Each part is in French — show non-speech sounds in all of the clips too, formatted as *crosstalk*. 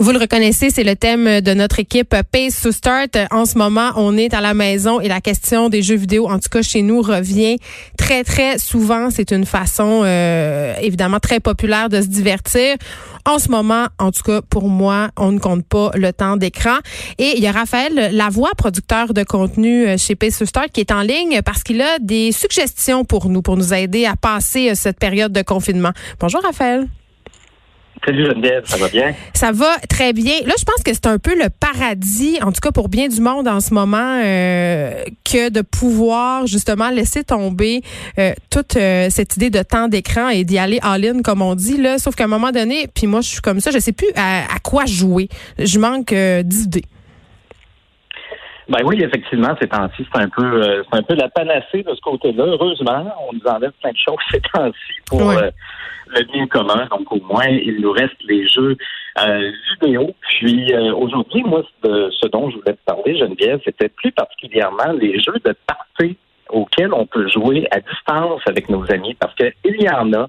Vous le reconnaissez, c'est le thème de notre équipe Pace to Start. En ce moment, on est à la maison et la question des jeux vidéo, en tout cas chez nous, revient très, très souvent. C'est une façon, euh, évidemment, très populaire de se divertir. En ce moment, en tout cas pour moi, on ne compte pas le temps d'écran. Et il y a Raphaël Lavoie, producteur de contenu euh, chez Pace to Start, qui est en ligne parce qu'il a des suggestions pour nous, pour nous aider à passer euh, cette période de confinement. Bonjour Raphaël. Salut Geneviève, ça va bien? Ça va très bien. Là, je pense que c'est un peu le paradis, en tout cas pour bien du monde en ce moment, euh, que de pouvoir justement laisser tomber euh, toute euh, cette idée de temps d'écran et d'y aller all-in, comme on dit. Là. Sauf qu'à un moment donné, puis moi, je suis comme ça, je sais plus à, quoi jouer. Je manque d'idées. Ben oui, effectivement, ces temps-ci, c'est un peu c'est un peu la panacée de ce côté-là. Heureusement, on nous enlève plein de choses ces temps-ci pour le bien commun. Donc, au moins, il nous reste les jeux euh, vidéo. Puis, euh, aujourd'hui, moi, ce dont je voulais te parler, Geneviève, c'était plus particulièrement les jeux de partie auxquels on peut jouer à distance avec nos amis, parce qu'il y en a.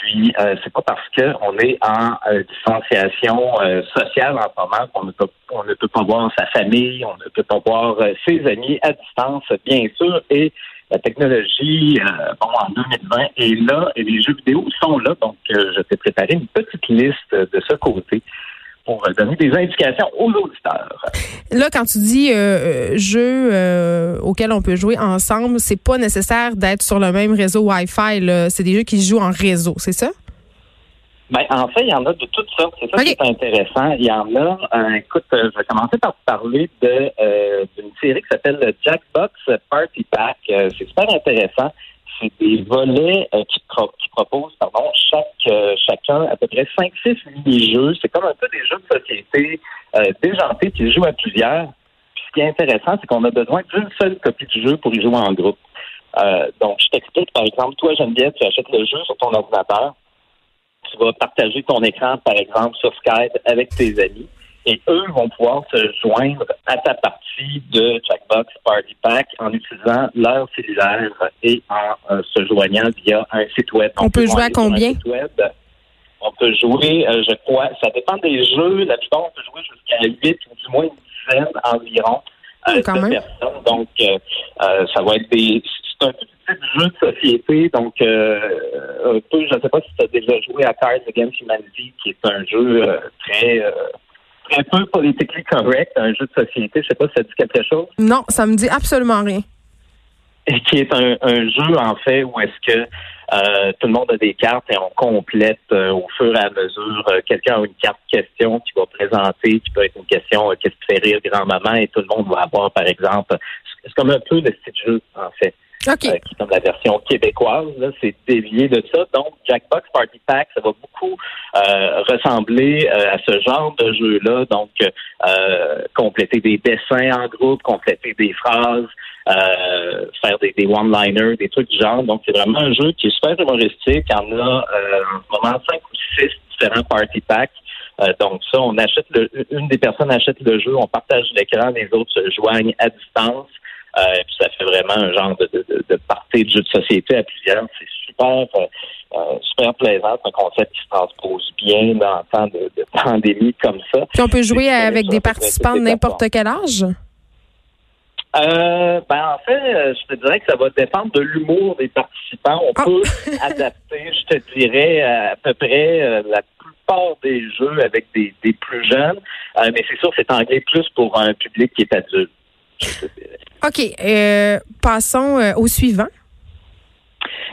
Puis, euh, c'est pas parce qu'on est en euh, distanciation sociale en ce moment qu'on ne, peut, on ne peut pas voir sa famille, on ne peut pas voir ses amis à distance, bien sûr. Et la technologie, euh, bon, en 2020 est là et les jeux vidéo sont là. Donc, euh, je t'ai préparé une petite liste de ce côté pour donner des indications aux auditeurs. Là, quand tu dis euh, jeux auxquels on peut jouer ensemble, c'est pas nécessaire d'être sur le même réseau Wi-Fi. C'est des jeux qui se jouent en réseau, c'est ça? Ben, en fait, il y en a de toutes sortes. C'est ça qui est intéressant. Il y en a, euh, écoute, euh, je vais commencer par te parler de euh, d'une série qui s'appelle Jackbox Party Pack. c'est super intéressant. C'est des volets qui, qui, proposent pardon, chaque chacun à peu près 5-6 mini-jeux. C'est comme un peu des jeux de société déjantés qui jouent à plusieurs. Puis ce qui est intéressant, c'est qu'on a besoin d'une seule copie du jeu pour y jouer en groupe. donc, je t'explique, par exemple, toi, Geneviève, tu achètes le jeu sur ton ordinateur tu vas partager ton écran, par exemple, sur Skype avec tes amis. Et eux vont pouvoir se joindre à ta partie de Jackbox Party Pack en utilisant leur cellulaire et en euh, se joignant via un site web. On, peut, jouer à combien? On peut jouer, euh, je crois, ça dépend des jeux. La plupart, on peut jouer jusqu'à 8 ou du moins une dizaine environ euh, de personnes. Donc, ça va être des c'est un petit jeu de société, donc un peu, je ne sais pas si tu as déjà joué à Cards Against Humanity, qui est un jeu très très peu politiquement correct, un jeu de société. Je ne sais pas si ça dit quelque chose. Non, ça me dit absolument rien. Et qui est un, jeu, en fait, où est-ce que tout le monde a des cartes et on complète au fur et à mesure. Quelqu'un a une carte question qui va présenter, qui peut être une question qu'est-ce qui fait rire grand-maman et tout le monde va avoir, par exemple. C'est comme un peu le style jeu, en fait. Okay. Euh, qui est comme la version québécoise. C'est dévié de ça. Donc, Jackbox Party Pack, ça va beaucoup euh, ressembler euh, à ce genre de jeu-là. Donc, compléter des dessins en groupe, compléter des phrases, faire des, one-liners, des trucs du genre. Donc, c'est vraiment un jeu qui est super humoristique. Il y en a en ce moment cinq ou six différents Party Packs. donc ça, on achète le, une des personnes achète le jeu, on partage l'écran, les autres se joignent à distance. Euh, puis ça fait vraiment un genre de, de, de partie de jeu de société à plusieurs. C'est super, euh, euh, super plaisant. C'est un concept qui se transpose bien dans le temps de, pandémie comme ça. Puis on peut jouer avec des participants de n'importe quel âge? Euh, ben en fait, je te dirais que ça va dépendre de l'humour des participants. On ah! peut *laughs* adapter, je te dirais, à peu près la plupart des jeux avec des, des plus jeunes. mais c'est sûr, c'est anglais plus pour un public qui est adulte. OK. Euh, passons euh, au suivant.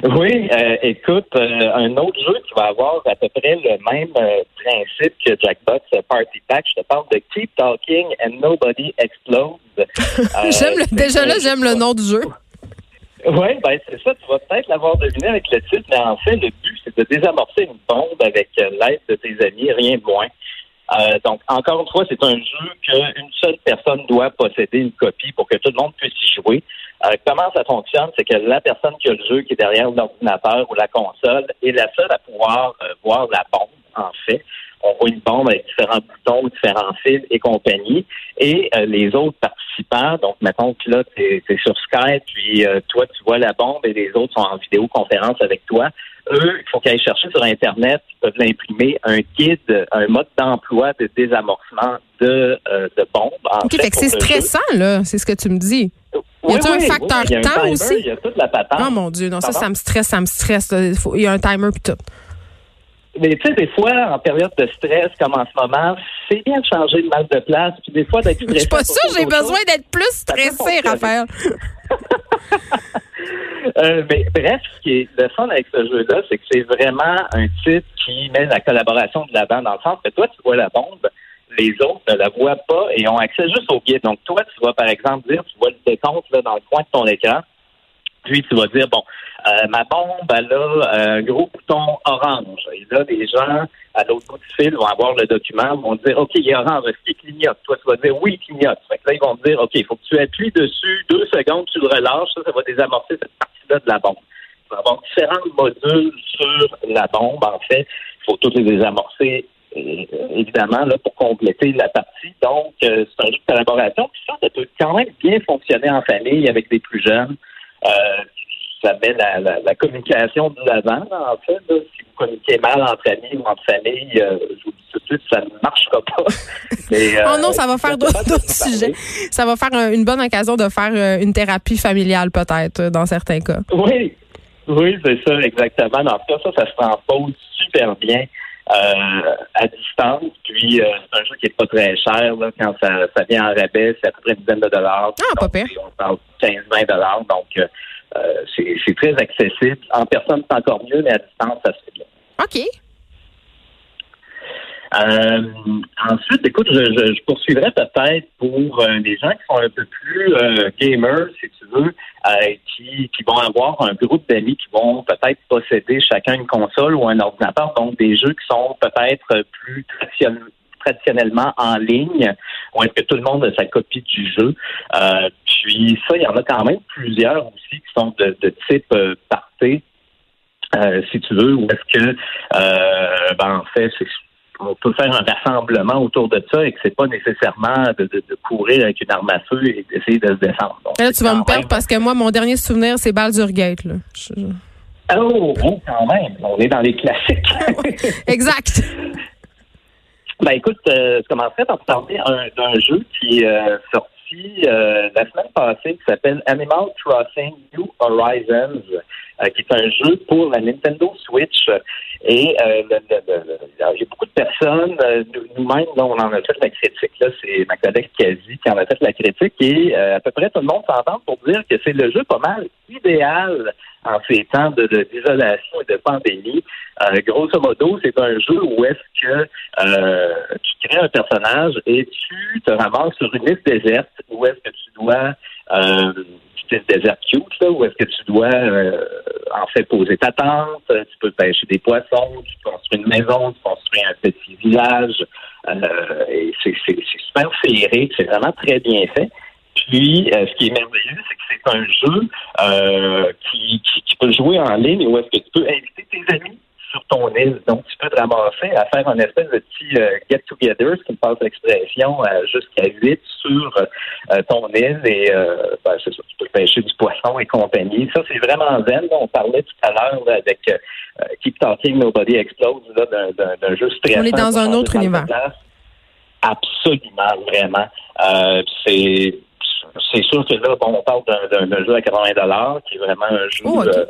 Oui, euh, écoute, euh, un autre jeu qui va avoir à peu près le même euh, principe que Jackbox Party Pack, je te parle de Keep Talking and Nobody Explodes. *laughs* j'aime le, déjà là, j'aime le nom du jeu. Oui, ben c'est ça, tu vas peut-être l'avoir deviné avec le titre, mais en fait, le but, c'est de désamorcer une bombe avec l'aide de tes amis, rien de moins. Euh, donc, encore une fois, c'est un jeu qu'une seule personne doit posséder une copie pour que tout le monde puisse y jouer. Euh, comment ça fonctionne? C'est que la personne qui a le jeu, qui est derrière l'ordinateur ou la console, est la seule à pouvoir euh, voir la bombe, en fait. On voit une bombe avec différents boutons, différents fils et compagnie. Et les autres participants, donc mettons que là, tu es, sur Skype, puis toi, tu vois la bombe et les autres sont en vidéoconférence avec toi eux, il faut qu'ils aillent chercher sur Internet, ils peuvent l'imprimer, un guide, un mode d'emploi de désamorcement de, euh, de bombes. OK, fait, que c'est stressant, là, c'est ce que tu me dis. y a-t-il un facteur temps aussi? Il y a toute la patente. Oh mon Dieu, non, ça, ça me stresse, ça me stresse. Il, y a un timer puis tout. Mais tu sais, des fois, en période de stress, comme en ce moment, c'est bien de changer de mal de place, puis des fois d'être stressé. Je suis pas sûre, j'ai besoin d'être plus stressé, Raphaël. *laughs* Euh, mais bref, ce qui est le fun avec ce jeu-là, c'est que c'est vraiment un titre qui met la collaboration de l'avant dans le sens que toi, tu vois la bombe, les autres ne la voient pas et ont accès juste au guide. Donc, toi, tu vas, par exemple, dire, tu vois le décompte là, dans le coin de ton écran, puis tu vas dire, bon, euh, ma bombe, elle a euh, un gros bouton orange. Et là, les gens, à l'autre bout du fil, vont avoir le document, vont dire, OK, il est orange, est-ce qu'il clignote? Toi, tu vas dire, oui, il clignote. Fait que là, ils vont te dire, OK, il faut que tu appuies dessus deux secondes, tu le relâches, ça, ça va désamorcer cette de la bombe. Il va avoir différents modules sur la bombe, en fait. Il faut tous les désamorcer euh, évidemment, là, pour compléter la partie. Donc, c'est un jeu de collaboration. Puis ça, ça peut quand même bien fonctionner en famille avec des plus jeunes. Euh, ça met la, la, communication de l'avant, en fait. Si vous communiquez mal entre amis ou entre famille, euh, je vous dis tout de suite, ça ne marchera pas. *laughs* oh non, ça va faire d'autres sujets. Ça va faire une bonne occasion de faire euh, une thérapie familiale, peut-être, dans certains cas. Oui, oui, c'est ça, exactement. Dans tout cas, ça, ça se transpose super bien. à distance. Puis c'est un jeu qui est pas très cher quand ça, ça vient en rabais, c'est à peu près une dizaine de dollars. Ah, pas pire. On parle 15-20 dollars. Donc euh, c'est très accessible. En personne, c'est encore mieux, mais à distance, ça se fait bien. OK. Euh, ensuite, écoute, je, poursuivrai peut-être pour euh, des gens qui sont un peu plus gamers, si tu veux, qui, qui vont avoir un groupe d'amis qui vont peut-être posséder chacun une console ou un ordinateur, donc des jeux qui sont peut-être plus traditionnellement en ligne, ou est-ce que tout le monde a sa copie du jeu? Puis ça, il y en a quand même plusieurs aussi qui sont de, type euh, parté, euh, si tu veux, ou est-ce que, euh, ben, en fait, on peut faire un rassemblement autour de ça et que c'est pas nécessairement de, courir avec une arme à feu et d'essayer de se défendre. là, tu vas me perdre parce que moi, mon dernier souvenir, c'est Baldur Gate. Là. Oh, oh, quand même. On est dans les classiques. *laughs* exact. *laughs* Ben écoute, je commencerai par parler d'un jeu qui est sorti euh, la semaine passée qui s'appelle Animal Crossing New Horizons, euh, qui est un jeu pour la Nintendo Switch. Et euh, il y a beaucoup de personnes, nous-mêmes, on en a fait la critique. Là, c'est ma collègue Kazi qui en a fait la critique. Et à peu près tout le monde s'entend pour dire que c'est le jeu pas mal idéal en ces temps de, d'isolation et de pandémie. Euh, grosso modo, c'est un jeu où est-ce que euh, tu crées un personnage et tu te ramasses sur une île déserte où est-ce que tu dois euh, une déserte cute, là, où est-ce que tu dois euh, en fait poser ta tente, tu peux pêcher des poissons, tu construis une maison, tu construis un petit village. et c'est, c'est, super féerique, c'est vraiment très bien fait. Puis, euh, ce qui est merveilleux, c'est que c'est un jeu euh, qui, qui, peut jouer en ligne où est-ce que tu peux inviter tes amis sur ton île. Donc, tu peux te ramasser à faire un espèce de petit euh, get-together, ce qui me passe l'expression, jusqu'à 8 sur ton île. Et ben, c'est ça, tu peux pêcher du poisson et compagnie. Ça, c'est vraiment zen. On parlait tout à l'heure avec Keep Talking, Nobody Explodes, d'un jeu stressant. On est dans un autre univers. Absolument, vraiment. c'est c'est sûr que là, bon, on parle d'un jeu à 80 qui est vraiment un jeu. Oh, euh,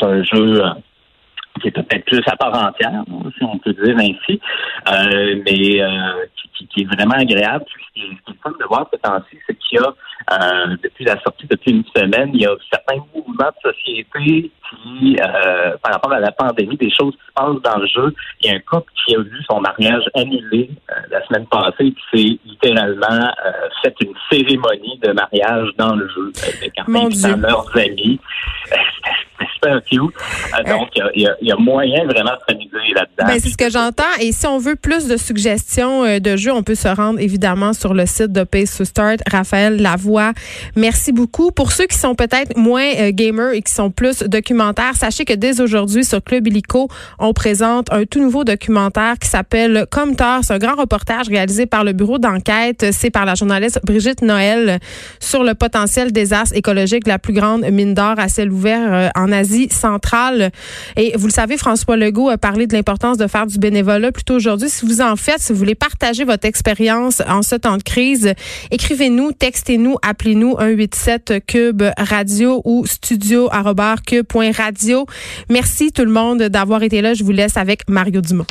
c'est un jeu euh, qui est peut-être plus à part entière, si on peut dire ainsi, euh, mais euh, qui, qui, est vraiment agréable. Ce qui est, fun de voir ce temps-ci, c'est qu'il y a, euh, depuis la sortie, depuis une semaine, il y a certains mouvements de société qui, par rapport à la pandémie, des choses qui se passent dans le jeu. Il y a un couple qui a vu son mariage annulé la semaine passée et qui s'est littéralement fait une cérémonie de mariage dans le jeu avec un leurs amis. Super cute. donc, il y, a moyen vraiment de s'amuser là-dedans. Ben, c'est ce que j'entends. Et si on veut plus de suggestions euh, de jeux, on peut se rendre évidemment sur le site de Pace to Start. Raphaël Lavoie, merci beaucoup. Pour ceux qui sont peut-être moins euh, gamers et qui sont plus documentaires, sachez que dès aujourd'hui sur Club Illico, on présente un tout nouveau documentaire qui s'appelle Comme tard. C'est un grand reportage réalisé par le bureau d'enquête. C'est par la journaliste Brigitte Noël sur le potentiel désastre écologique de la plus grande mine d'or à ciel ouvert euh, en Asie centrale. Et vous le savez, François Legault a parlé de l'importance de faire du bénévolat plutôt aujourd'hui. Si vous en faites, si vous voulez partager votre expérience en ce temps de crise, écrivez-nous, textez-nous, appelez-nous 187 cube radio ou studio Merci tout le monde d'avoir été là. Je vous laisse avec Mario Dumont.